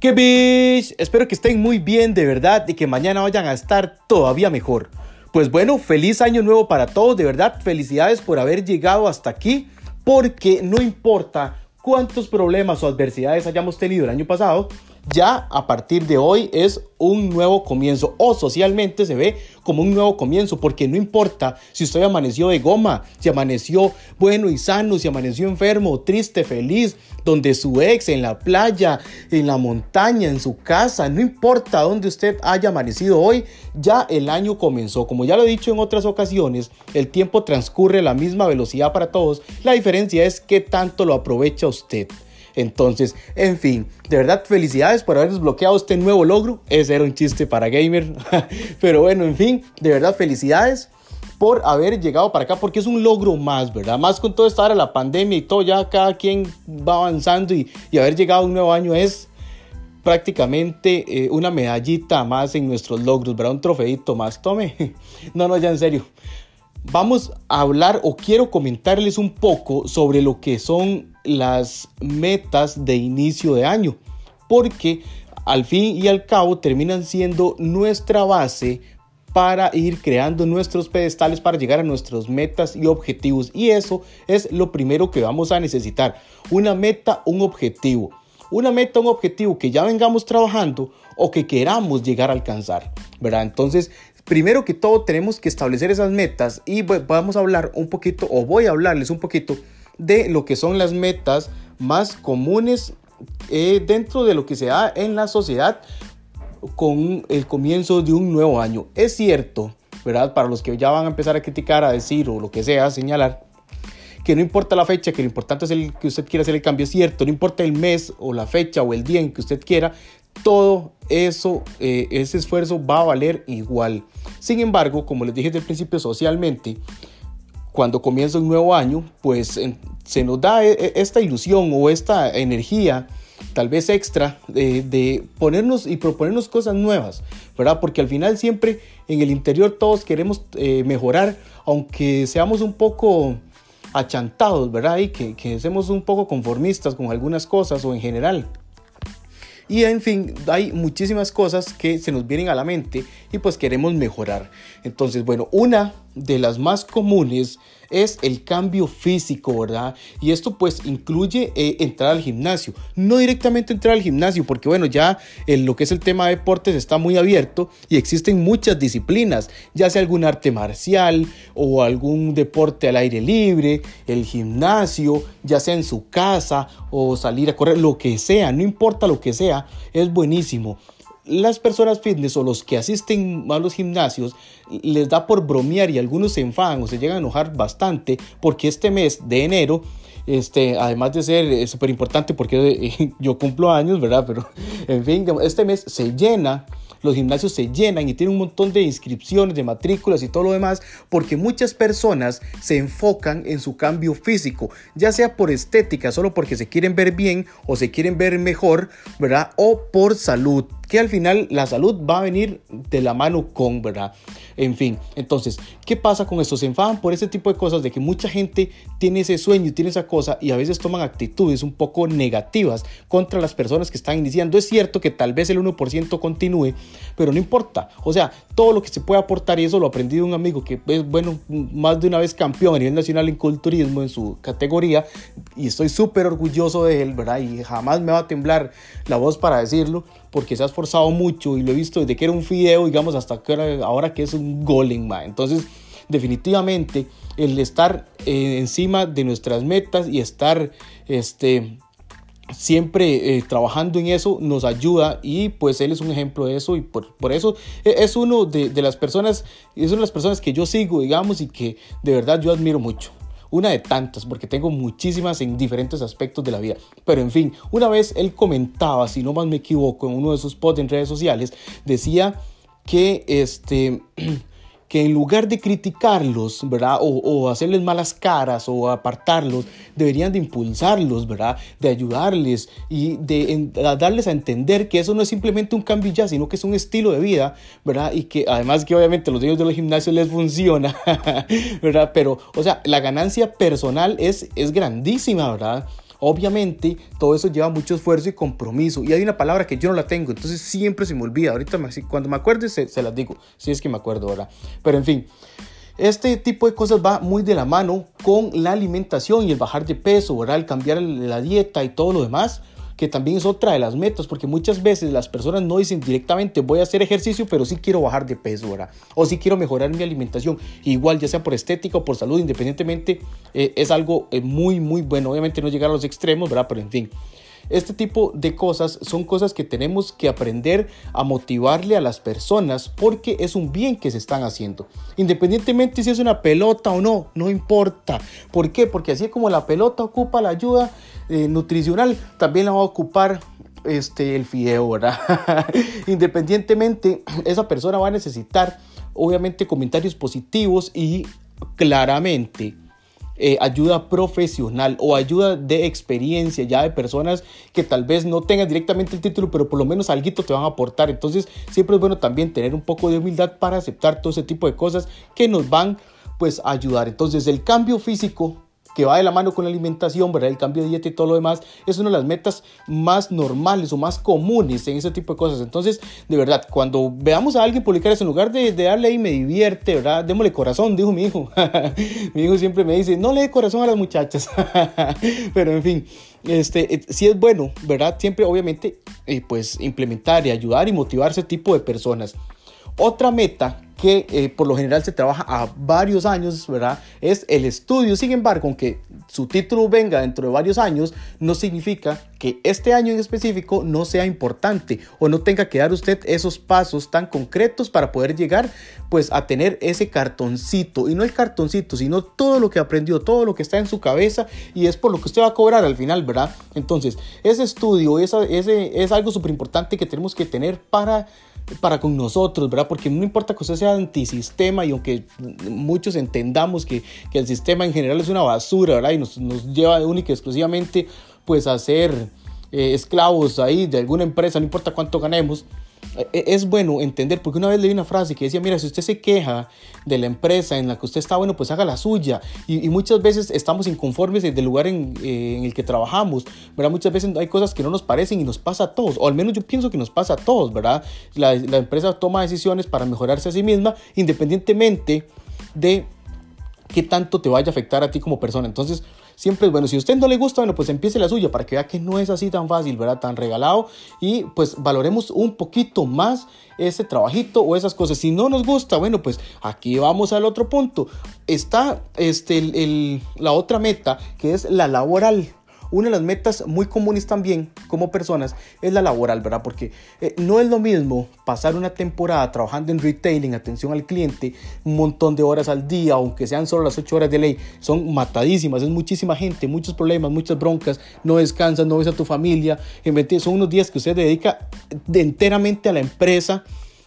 ¡Qué bish! Espero que estén muy bien de verdad y que mañana vayan a estar todavía mejor. Pues bueno, feliz año nuevo para todos, de verdad, felicidades por haber llegado hasta aquí, porque no importa cuántos problemas o adversidades hayamos tenido el año pasado, ya a partir de hoy es un nuevo comienzo o socialmente se ve como un nuevo comienzo porque no importa si usted amaneció de goma, si amaneció bueno y sano, si amaneció enfermo, triste, feliz, donde su ex, en la playa, en la montaña, en su casa, no importa dónde usted haya amanecido hoy, ya el año comenzó. Como ya lo he dicho en otras ocasiones, el tiempo transcurre a la misma velocidad para todos, la diferencia es qué tanto lo aprovecha usted. Entonces, en fin, de verdad, felicidades por haber desbloqueado este nuevo logro. Ese era un chiste para gamer. Pero bueno, en fin, de verdad, felicidades por haber llegado para acá, porque es un logro más, ¿verdad? Más con todo esto ahora, la pandemia y todo, ya cada quien va avanzando y, haber llegado a un nuevo año es prácticamente eh, una medallita más en nuestros logros, ¿verdad? Un trofeito más. Tome. No, no, ya en serio vamos a hablar o quiero comentarles un poco sobre lo que son las metas de inicio de año, porque al fin y al cabo terminan siendo nuestra base para ir creando nuestros pedestales para llegar a nuestras metas y objetivos. Y eso es lo primero que vamos a necesitar. Una meta, un objetivo. Una meta, un objetivo que ya vengamos trabajando o que queramos llegar a alcanzar. ¿verdad? Entonces, primero que todo tenemos que establecer esas metas y vamos a hablar un poquito o voy a hablarles un poquito de lo que son las metas más comunes eh, dentro de lo que se da en la sociedad con el comienzo de un nuevo año. Es cierto, ¿verdad? Para los que ya van a empezar a criticar, a decir o lo que sea, señalar, que no importa la fecha, que lo importante es el que usted quiera hacer el cambio, es cierto, no importa el mes o la fecha o el día en que usted quiera, todo eso, eh, ese esfuerzo va a valer igual. Sin embargo, como les dije desde el principio, socialmente, cuando comienza un nuevo año, pues se nos da e, e, esta ilusión o esta energía tal vez extra de, ponernos y proponernos cosas nuevas, ¿verdad? Porque al final siempre en el interior todos queremos eh, mejorar, aunque seamos un poco achantados, ¿verdad? Y que, que seamos un poco conformistas con algunas cosas o en general. Y en fin, hay muchísimas cosas que se nos vienen a la mente y pues queremos mejorar. Entonces, bueno, una de las más comunes es el cambio físico, ¿verdad? Y esto pues incluye eh, entrar al gimnasio. No directamente entrar al gimnasio, porque bueno, ya en lo que es el tema de deportes está muy abierto y existen muchas disciplinas, ya sea algún arte marcial o algún deporte al aire libre, el gimnasio, ya sea en su casa o salir a correr, lo que sea, no importa lo que sea, es buenísimo las personas fitness o los que asisten a los gimnasios les da por bromear y algunos se enfadan o se llegan a enojar bastante porque este mes de enero este, además de ser eh, súper importante porque yo cumplo años, ¿verdad? Pero, en fin, este mes se llena los gimnasios se llenan y tienen un montón de inscripciones, de matrículas y todo lo demás, porque muchas personas se enfocan en su cambio físico, ya sea por estética, solo porque se quieren ver bien o se quieren ver mejor, ¿verdad? O por salud que al final la salud va a venir de la mano con, ¿verdad? En fin, entonces, ¿qué pasa con esto? Se enfadan por ese tipo de cosas, de que mucha gente tiene ese sueño tiene esa cosa y a veces toman actitudes un poco negativas contra las personas que están iniciando. Es cierto que tal vez el 1% continúe, pero no importa. O sea, todo lo que se puede aportar, y eso lo aprendí de un amigo que es, bueno, más de una vez campeón a nivel nacional en culturismo en su categoría, y estoy súper orgulloso de él, ¿verdad? Y jamás me va a temblar la voz para decirlo porque se ha esforzado mucho y lo he visto desde que era un fideo, digamos, hasta que ahora, que es un golem, Entonces, definitivamente, el estar eh, encima de nuestras metas y estar este, siempre eh, trabajando en eso nos ayuda y pues él es un ejemplo de eso y por, por eso e, es uno de, de, las personas, es una de las personas que yo sigo, digamos, y que de verdad yo admiro mucho una de tantas, porque tengo muchísimas en diferentes aspectos de la vida. Pero en fin, una vez él comentaba, si no más me equivoco, en uno de sus posts en redes sociales, decía que este que en lugar de criticarlos, ¿verdad? O, hacerles malas caras o apartarlos, deberían de impulsarlos, ¿verdad? De ayudarles y de darles a entender que eso no es simplemente un cambio ya, sino que es un estilo de vida, ¿verdad? Y que además que obviamente los niños de los gimnasios les funciona, ¿verdad? Pero, o sea, la ganancia personal es, es grandísima, ¿verdad? Obviamente, todo eso lleva mucho esfuerzo y compromiso. Y hay una palabra que yo no la tengo, entonces siempre se me olvida. Ahorita, cuando me acuerde, se, las digo, si es que me acuerdo ahora. Pero en fin. Este tipo de cosas va muy de la mano con la alimentación y el bajar de peso, ¿verdad? El cambiar la dieta y todo lo demás que también es otra de las metas, porque muchas veces las personas no dicen directamente voy a hacer ejercicio, pero sí quiero bajar de peso, ¿verdad? O sí quiero mejorar mi alimentación, igual ya sea por estética o por salud, independientemente, eh, es algo eh, muy, muy bueno. Obviamente no llegar a los extremos, ¿verdad? Pero en fin. Este tipo de cosas son cosas que tenemos que aprender a motivarle a las personas porque es un bien que se están haciendo. Independientemente si es una pelota o no, no importa. ¿Por qué? Porque así como la pelota ocupa la ayuda eh, nutricional, también la va a ocupar este, el fideo. Independientemente, esa persona va a necesitar obviamente comentarios positivos y claramente eh, ayuda profesional o ayuda de experiencia ya de personas que tal vez no tengan directamente el título, pero por lo menos algo te van a aportar. Entonces siempre es bueno también tener un poco de humildad para aceptar todo ese tipo de cosas que nos van pues a ayudar. Entonces el cambio físico que va de la mano con la alimentación, ¿verdad? El cambio de dieta y todo lo demás, es una de las metas más normales o más comunes en ese tipo de cosas. Entonces, de verdad, cuando veamos a alguien publicar eso, en lugar de, darle ahí me divierte, ¿verdad? Démosle corazón, dijo mi hijo. mi hijo siempre me dice, no le dé corazón a las muchachas. Pero en fin, este, eh, sí es bueno, ¿verdad? Siempre, obviamente, eh, pues implementar y ayudar y motivar ese tipo de personas. Otra meta que eh, por lo general se trabaja a varios años, ¿verdad? Es el estudio. Sin embargo, aunque su título venga dentro de varios años, no significa que este año en específico no sea importante o no tenga que dar usted esos pasos tan concretos para poder llegar pues a tener ese cartoncito y no el cartoncito, sino todo lo que aprendió, todo lo que está en su cabeza y es por lo que usted va a cobrar al final, ¿verdad? Entonces, ese estudio ese, es algo súper importante que tenemos que tener para para con nosotros, ¿verdad? Porque no importa que usted sea antisistema y aunque muchos entendamos que, que el sistema en general es una basura, ¿verdad? Y nos, lleva única y exclusivamente pues a ser eh, esclavos ahí de alguna empresa, no importa cuánto ganemos, es bueno entender, porque una vez leí una frase que decía, mira, si usted se queja de la empresa en la que usted está, bueno, pues haga la suya. Y, muchas veces estamos inconformes del lugar en, eh, en, el que trabajamos, ¿verdad? Muchas veces hay cosas que no nos parecen y nos pasa a todos, o al menos yo pienso que nos pasa a todos, ¿verdad? La, la empresa toma decisiones para mejorarse a sí misma, independientemente de qué tanto te vaya a afectar a ti como persona. Entonces, siempre es bueno. Si a usted no le gusta, bueno, pues empiece la suya para que vea que no es así tan fácil, ¿verdad? Tan regalado y pues valoremos un poquito más ese trabajito o esas cosas. Si no nos gusta, bueno, pues aquí vamos al otro punto. Está este, la otra meta que es la laboral. Una de las metas muy comunes también como personas es la laboral, ¿verdad? Porque eh, no es lo mismo pasar una temporada trabajando en retailing, atención al cliente, un montón de horas al día, aunque sean solo las 8 horas de ley, son matadísimas, es muchísima gente, muchos problemas, muchas broncas, no descansas, no ves a tu familia, son unos días que usted dedica enteramente a la empresa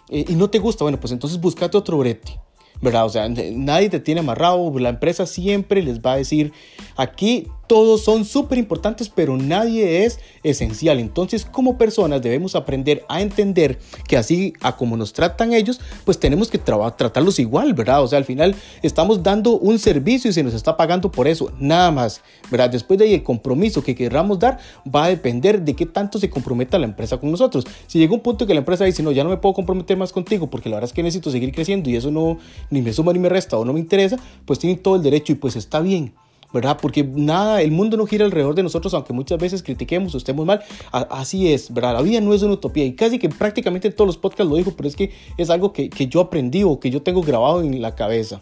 eh, y no te gusta, bueno, pues entonces búscate otro brete. ¿verdad? O sea, nadie te tiene amarrado, la empresa siempre les va a decir, aquí todos son súper importantes, pero nadie es esencial. Entonces, como personas debemos aprender a entender que así a como nos tratan ellos, pues tenemos que tratarlos igual, ¿verdad? O sea, al final estamos dando un servicio y se nos está pagando por eso, nada más, ¿verdad? Después de ahí, el compromiso que queramos dar va a depender de qué tanto se comprometa la empresa con nosotros. Si llega un punto que la empresa dice, no, ya no me puedo comprometer más contigo porque la verdad es que necesito seguir creciendo y eso no ni me suma ni me resta o no me interesa, pues tienen todo el derecho y pues está bien. ¿Verdad? Porque nada, el mundo no gira alrededor de nosotros, aunque muchas veces critiquemos o estemos mal. así es, ¿verdad? La vida no es una utopía y casi que prácticamente todos los podcasts lo digo, pero es que es algo que, que yo aprendí o que yo tengo grabado en la cabeza.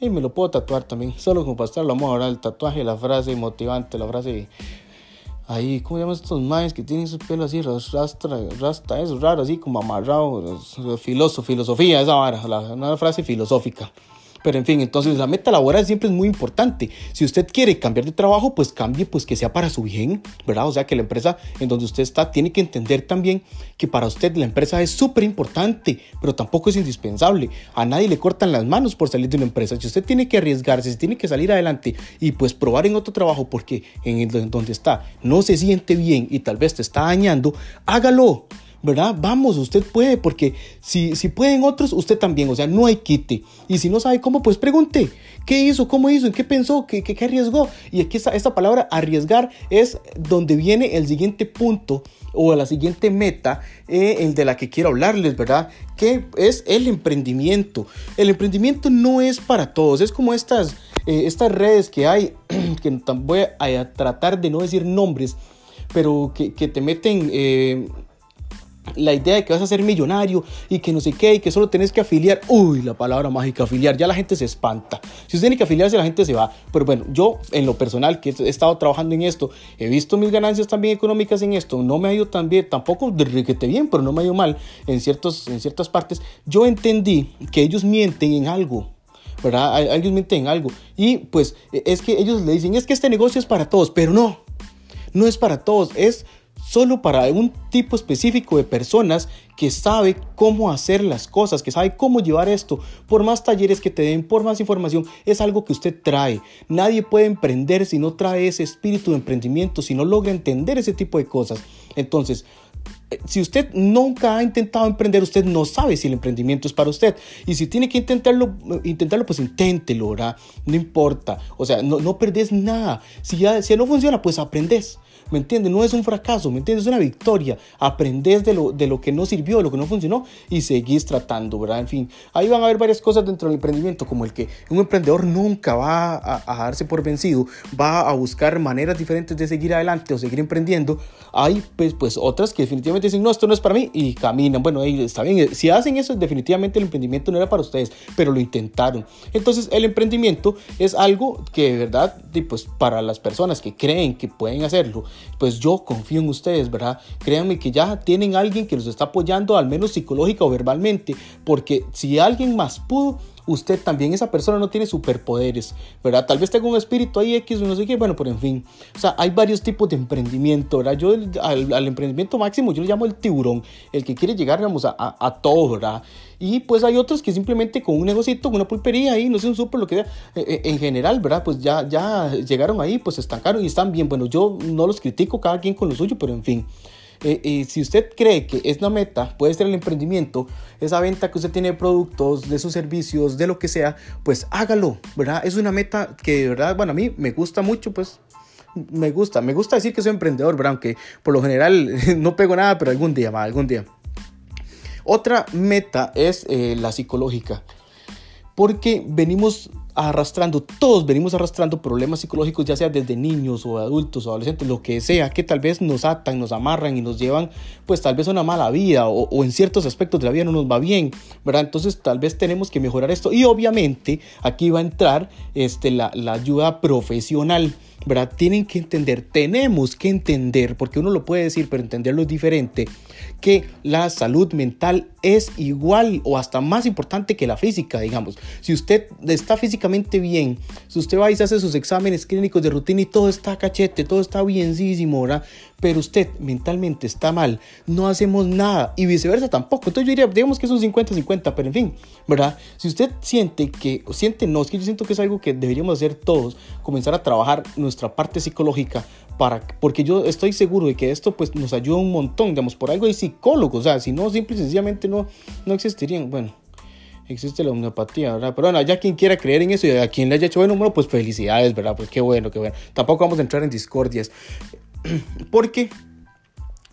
Y me lo puedo tatuar también, solo como para estar, lo vamos a hablar, el tatuaje, la frase motivante, la frase ahí, ¿cómo llaman estos maes que tienen su pelo así, rasta, rasta, es raro, así como amarrado, filosofía, esa vara, una frase filosófica. Pero en fin, entonces la meta laboral siempre es muy importante. Si usted quiere cambiar de trabajo, pues cambie, pues que sea para su bien, ¿verdad? O sea, que la empresa en donde usted está tiene que entender también que para usted la empresa es súper importante, pero tampoco es indispensable. A nadie le cortan las manos por salir de una empresa. Si usted tiene que arriesgarse, si tiene que salir adelante y pues probar en otro trabajo porque en donde está no se siente bien y tal vez te está dañando, hágalo. ¿Verdad? Vamos, usted puede, porque si, si pueden otros, usted también, o sea, no hay quite. Y si no sabe cómo, pues pregunte, ¿qué hizo? ¿Cómo hizo? ¿En qué pensó? ¿Qué, qué, arriesgó? Y aquí está esta palabra arriesgar es donde viene el siguiente punto o la siguiente meta, eh, el de la que quiero hablarles, ¿verdad? Que es el emprendimiento. El emprendimiento no es para todos, es como estas, eh, estas redes que hay, que voy a, tratar de no decir nombres, pero que, que te meten... Eh, la idea de que vas a ser millonario y que no sé qué y que solo tenés que afiliar. Uy, la palabra mágica, afiliar. Ya la gente se espanta. Si usted tiene que afiliarse, la gente se va. Pero bueno, yo en lo personal, que he estado trabajando en esto, he visto mis ganancias también económicas en esto. No me ha ido tan bien, tampoco de riquete bien, pero no me ha ido mal en, ciertos, en ciertas partes. Yo entendí que ellos mienten en algo. ¿Verdad? Ellos mienten en algo. Y pues es que ellos le dicen, es que este negocio es para todos, pero no. No es para todos, es solo para un tipo específico de personas que sabe cómo hacer las cosas, que sabe cómo llevar esto. Por más talleres que te den, por más información, es algo que usted trae. Nadie puede emprender si no trae ese espíritu de emprendimiento, si no logra entender ese tipo de cosas. Entonces, eh, si usted nunca ha intentado emprender, usted no sabe si el emprendimiento es para usted. Y si tiene que intentarlo, eh, intentarlo pues inténtelo, ¿verdad? No importa. O sea, no, no perdés nada. Si ya, si no funciona, pues aprendes. ¿Me entiendes? No es un fracaso, ¿me entiendes? Es una victoria. Aprendes de lo, de lo que no sirvió, de lo que no funcionó y seguís tratando, ¿verdad? En fin, ahí van a haber varias cosas dentro del emprendimiento, como el que un emprendedor nunca va a, darse por vencido, va a buscar maneras diferentes de seguir adelante o seguir emprendiendo. Hay pues, pues otras que definitivamente dicen, no, esto no es para mí y caminan. Bueno, ahí está bien. Si hacen eso, definitivamente el emprendimiento no era para ustedes, pero lo intentaron. Entonces, el emprendimiento es algo que de verdad, pues para las personas que creen que pueden hacerlo, pues yo confío en ustedes, ¿verdad? Créanme que ya tienen alguien que los está apoyando, al menos psicológica o verbalmente, porque si alguien más pudo, usted también, esa persona no tiene superpoderes, ¿verdad? Tal vez tenga un espíritu ahí X no sé qué, bueno, pero en fin. O sea, hay varios tipos de emprendimiento, ¿verdad? Yo al, emprendimiento máximo yo lo llamo el tiburón, el que quiere llegar, digamos, a, a, todo, ¿verdad? Y pues hay otros que simplemente con un negocito, con una pulpería ahí, no sé, un súper, lo que sea, eh, eh, en general, ¿verdad? Pues ya, ya llegaron ahí, pues estancaron y están bien. Bueno, yo no los critico, cada quien con lo suyo, pero en fin. Eh, si usted cree que es una meta, puede ser el emprendimiento, esa venta que usted tiene de productos, de sus servicios, de lo que sea, pues hágalo, ¿verdad? Es una meta que de verdad, bueno, a mí me gusta mucho, pues me gusta, me gusta decir que soy emprendedor, ¿verdad? Aunque por lo general no pego nada, pero algún día, algún día. Otra meta es eh, la psicológica, porque venimos arrastrando, todos venimos arrastrando problemas psicológicos, ya sea desde niños o adultos o adolescentes, lo que sea, que tal vez nos atan, nos amarran y nos llevan, pues tal vez a una mala vida o, en ciertos aspectos de la vida no nos va bien, ¿verdad? Entonces tal vez tenemos que mejorar esto y obviamente aquí va a entrar este, la, la ayuda profesional. ¿verdad? Tienen que entender, tenemos que entender, porque uno lo puede decir, pero entenderlo es diferente, que la salud mental es igual o hasta más importante que la física, digamos. Si usted está físicamente bien, si usted va y se hace sus exámenes clínicos de rutina y todo está cachete, todo está bienísimo, ¿verdad? Pero usted mentalmente está mal, no hacemos nada y viceversa tampoco. Entonces yo diría, digamos que es un 50-50, pero en fin, ¿verdad? Si usted siente que, o siente no, es que yo siento que es algo que deberíamos hacer todos, comenzar a trabajar nuestra parte psicológica para, porque yo estoy seguro de que esto pues nos ayuda un montón, digamos, por algo hay psicólogos, o sea, si no, simple y sencillamente no, no existirían, bueno, existe la homeopatía, ¿verdad? Pero bueno, ya quien quiera creer en eso y a quien le haya hecho bueno, bueno, pues felicidades, ¿verdad? Pues qué bueno, qué bueno. Tampoco vamos a entrar en discordias, porque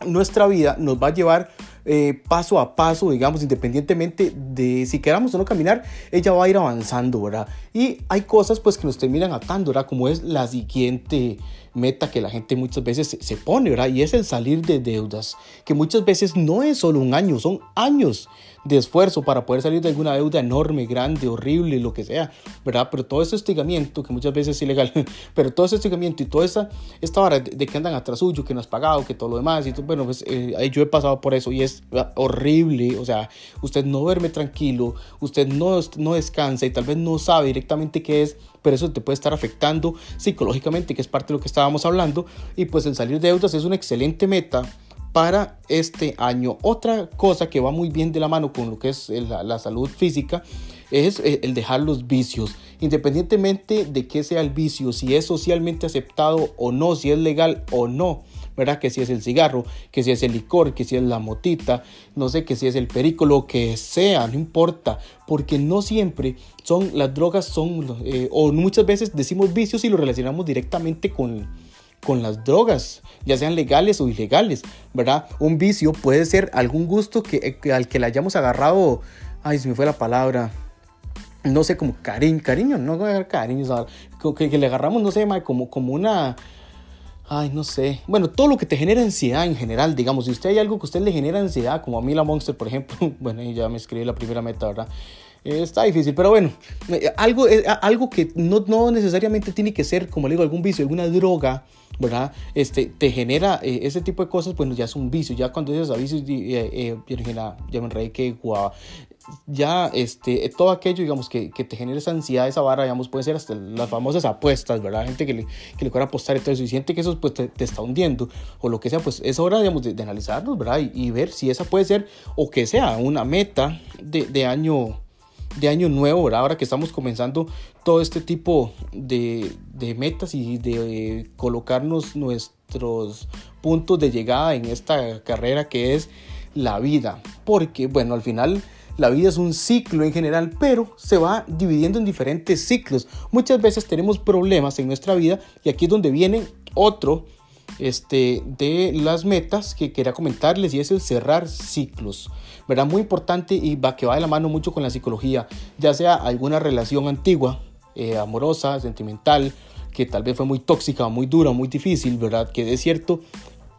nuestra vida nos va a llevar eh, paso a paso, digamos, independientemente de si queramos o no caminar, ella va a ir avanzando, ¿verdad? Y hay cosas pues que nos terminan atando, ¿verdad? Como es la siguiente meta que la gente muchas veces se, pone, ¿verdad? Y es el salir de deudas, que muchas veces no es solo un año, son años de esfuerzo para poder salir de alguna deuda enorme, grande, horrible, lo que sea, ¿verdad? Pero todo ese hostigamiento, que muchas veces es ilegal, pero todo ese hostigamiento y toda esa, esta hora de, que andan atrás suyo, que no has pagado, que todo lo demás, y bueno, pues eh, yo he pasado por eso y es horrible, o sea, usted no duerme tranquilo, usted no, no descansa y tal vez no sabe directamente qué es, pero eso te puede estar afectando psicológicamente, que es parte de lo que estábamos hablando, y pues el salir de deudas es una excelente meta para este año. Otra cosa que va muy bien de la mano con lo que es la, salud física es eh, el dejar los vicios, independientemente de que sea el vicio, si es socialmente aceptado o no, si es legal o no. ¿Verdad? Que si es el cigarro, que si es el licor, que si es la motita, no sé, que si es el perico, lo que sea, no importa, porque no siempre son las drogas, son, eh, o muchas veces decimos vicios y lo relacionamos directamente con, con las drogas, ya sean legales o ilegales, ¿verdad? Un vicio puede ser algún gusto que, al que le hayamos agarrado, ay, se me fue la palabra, no sé, como cariño, cariño, no cariño, que, que le agarramos, no sé, como, como una, ay, no sé, bueno, todo lo que te genera ansiedad en general, digamos, si usted hay algo que a usted le genera ansiedad, como a mí la Monster, por ejemplo, bueno, ya me escribí la primera meta, ¿verdad? Está difícil, pero bueno, eh, algo, eh, algo que no, no necesariamente tiene que ser, como le digo, algún vicio, alguna droga, ¿verdad? Este, te genera eh, ese tipo de cosas, bueno, ya es un vicio, ya cuando dices a vicio, eh, ya me enredé que guau, ya este, todo aquello, digamos, que, que, te genera esa ansiedad, esa barra, digamos, puede ser hasta las famosas apuestas, ¿verdad? Gente que le, que le quiere apostar y todo eso, y siente que eso pues, te, está hundiendo, o lo que sea, pues es hora, digamos, de, de analizarlos, ¿verdad? Y, y, ver si esa puede ser, o que sea, una meta de, de año de año nuevo, ahora que estamos comenzando todo este tipo de, de metas y de colocarnos nuestros puntos de llegada en esta carrera que es la vida. Porque, bueno, al final la vida es un ciclo en general, pero se va dividiendo en diferentes ciclos. Muchas veces tenemos problemas en nuestra vida y aquí es donde viene otro este, de las metas que quería comentarles y es el cerrar ciclos. ¿Verdad? Muy importante y va, que va de la mano mucho con la psicología, ya sea alguna relación antigua, eh, amorosa, sentimental, que tal vez fue muy tóxica, muy dura, muy difícil, ¿verdad? Que es cierto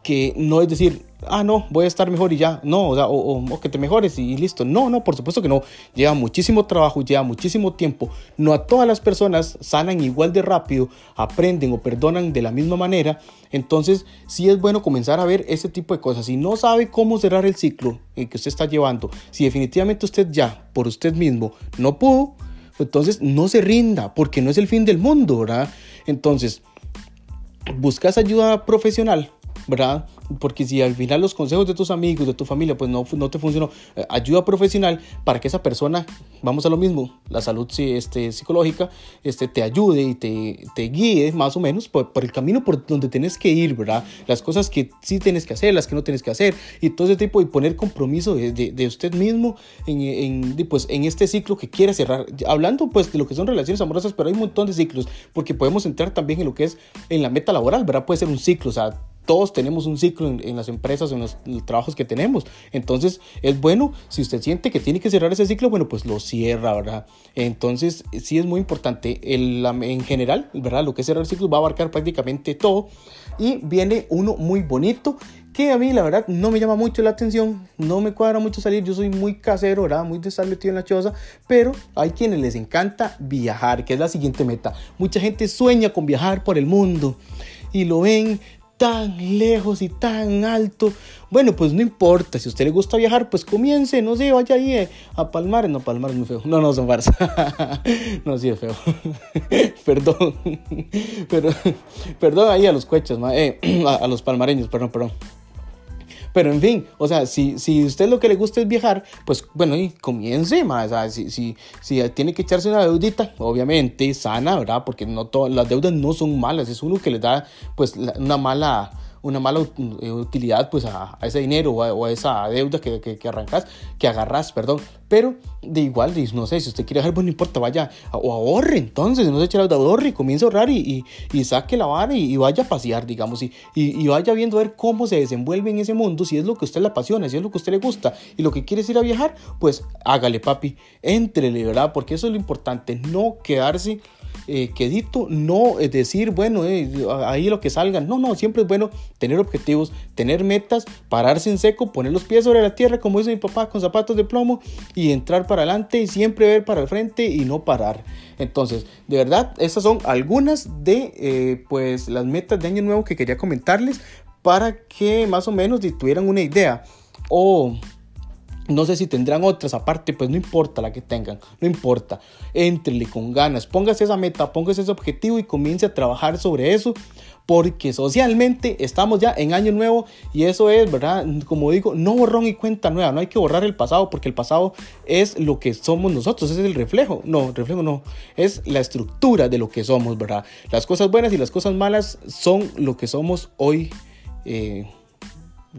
que no es decir, ah, no, voy a estar mejor y ya, no, o, o, que te mejores y listo. No, no, por supuesto que no. Lleva muchísimo trabajo, lleva muchísimo tiempo. No a todas las personas sanan igual de rápido, aprenden o perdonan de la misma manera. Entonces, sí es bueno comenzar a ver ese tipo de cosas. Si no sabe cómo cerrar el ciclo en que usted está llevando, si definitivamente usted ya, por usted mismo, no pudo, entonces no se rinda, porque no es el fin del mundo, ¿verdad? Entonces, buscas ayuda profesional ¿verdad? Porque si al final los consejos de tus amigos, de tu familia, pues no, no te funcionó, eh, ayuda profesional para que esa persona, vamos a lo mismo, la salud este, psicológica, este, te ayude y te, te guíe más o menos por, por, el camino por donde tienes que ir, ¿verdad? Las cosas que sí tienes que hacer, las que no tienes que hacer y todo ese tipo y poner compromiso de, de, de usted mismo en, en, pues, en este ciclo que quiere cerrar. Hablando pues de lo que son relaciones amorosas, pero hay un montón de ciclos porque podemos entrar también en lo que es en la meta laboral, ¿verdad? Puede ser un ciclo, o sea, todos tenemos un ciclo en, las empresas, en los, trabajos que tenemos. Entonces, es bueno, si usted siente que tiene que cerrar ese ciclo, bueno, pues lo cierra, ¿verdad? Entonces, sí es muy importante. El, en general, ¿verdad? Lo que es cerrar el ciclo va a abarcar prácticamente todo. Y viene uno muy bonito que a mí la verdad no me llama mucho la atención, no me cuadra mucho salir, yo soy muy casero, ¿verdad? Muy de estar metido en la choza, pero hay quienes les encanta viajar, que es la siguiente meta. Mucha gente sueña con viajar por el mundo y lo ven tan lejos y tan alto. Bueno, pues no importa, si a usted le gusta viajar, pues comience, no sé, vaya ahí eh, a Palmar. No, Palmar es muy feo. No, no, son Barça. no, sí es feo. perdón. pero, perdón ahí a los cuechas, eh, a los palmareños, perdón, perdón. Pero en fin, o sea, si, si usted lo que le gusta es viajar, pues bueno, y comience más. O sea, si, si, si tiene que echarse una deudita, obviamente sana, ¿verdad? Porque no todas las deudas no son malas, es uno que le da pues una mala una mala eh, utilidad pues a, ese dinero o a, esa deuda que, que, que, arrancas, que agarras, perdón. Pero de igual, no sé, si usted quiere dejar, pues no importa, vaya o ahorre entonces, no se eche la ahorre y comience a ahorrar y, y, saque la vara y, vaya a pasear, digamos, y, y, vaya viendo a ver cómo se desenvuelve en ese mundo, si es lo que usted le apasiona, si es lo que a usted le gusta y lo que quiere ir a viajar, pues hágale papi, entrele, ¿verdad? Porque eso es lo importante, no quedarse eh, quedito, no es decir, bueno, eh, ahí lo que salga. No, no, siempre es bueno tener objetivos, tener metas, pararse en seco, poner los pies sobre la tierra, como dice mi papá, con zapatos de plomo y entrar para adelante y siempre ver para el frente y no parar. Entonces, de verdad, esas son algunas de eh, pues las metas de año nuevo que quería comentarles para que más o menos tuvieran una idea. O no sé si tendrán otras aparte, pues no importa la que tengan, no importa. Entrele con ganas, póngase esa meta, póngase ese objetivo y comience a trabajar sobre eso, porque socialmente estamos ya en año nuevo y eso es, ¿verdad? Como digo, no borrón y cuenta nueva, no hay que borrar el pasado porque el pasado es lo que somos nosotros, es el reflejo, no, reflejo no, es la estructura de lo que somos, ¿verdad? Las cosas buenas y las cosas malas son lo que somos hoy Eh,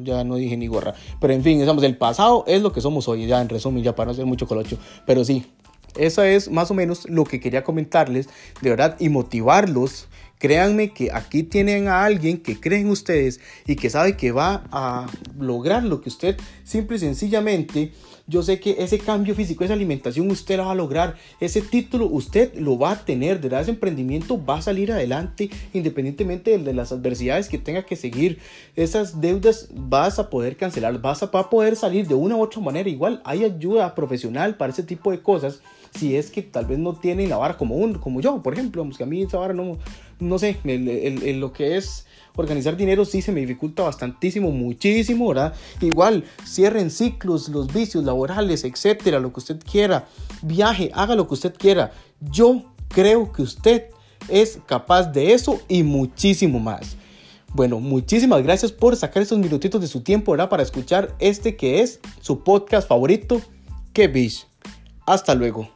ya no dije ni gorra. Pero en fin, estamos, el pasado es lo que somos hoy, ya en resumen, ya para no hacer mucho colocho. Pero sí, eso es más o menos lo que quería comentarles, de verdad, y motivarlos. Créanme que aquí tienen a alguien que cree en ustedes y que sabe que va a lograr lo que usted simple y sencillamente yo sé que ese cambio físico, esa alimentación, usted la va a lograr. Ese título usted lo va a tener. Verdad, ese emprendimiento va a salir adelante independientemente de, las adversidades que tenga que seguir. Esas deudas vas a poder cancelar, vas a, poder salir de una u otra manera. Igual hay ayuda profesional para ese tipo de cosas. Si es que tal vez no tienen la vara como, un, como yo, por ejemplo, que a mí esa vara no, no sé, lo que es organizar dinero sí se me dificulta bastantísimo, muchísimo, ¿verdad? Igual, cierren ciclos, los vicios laborales, etcétera, lo que usted quiera, viaje, haga lo que usted quiera. Yo creo que usted es capaz de eso y muchísimo más. Bueno, muchísimas gracias por sacar esos minutitos de su tiempo, ¿verdad? Para escuchar este que es su podcast favorito, Que Bish. Hasta luego.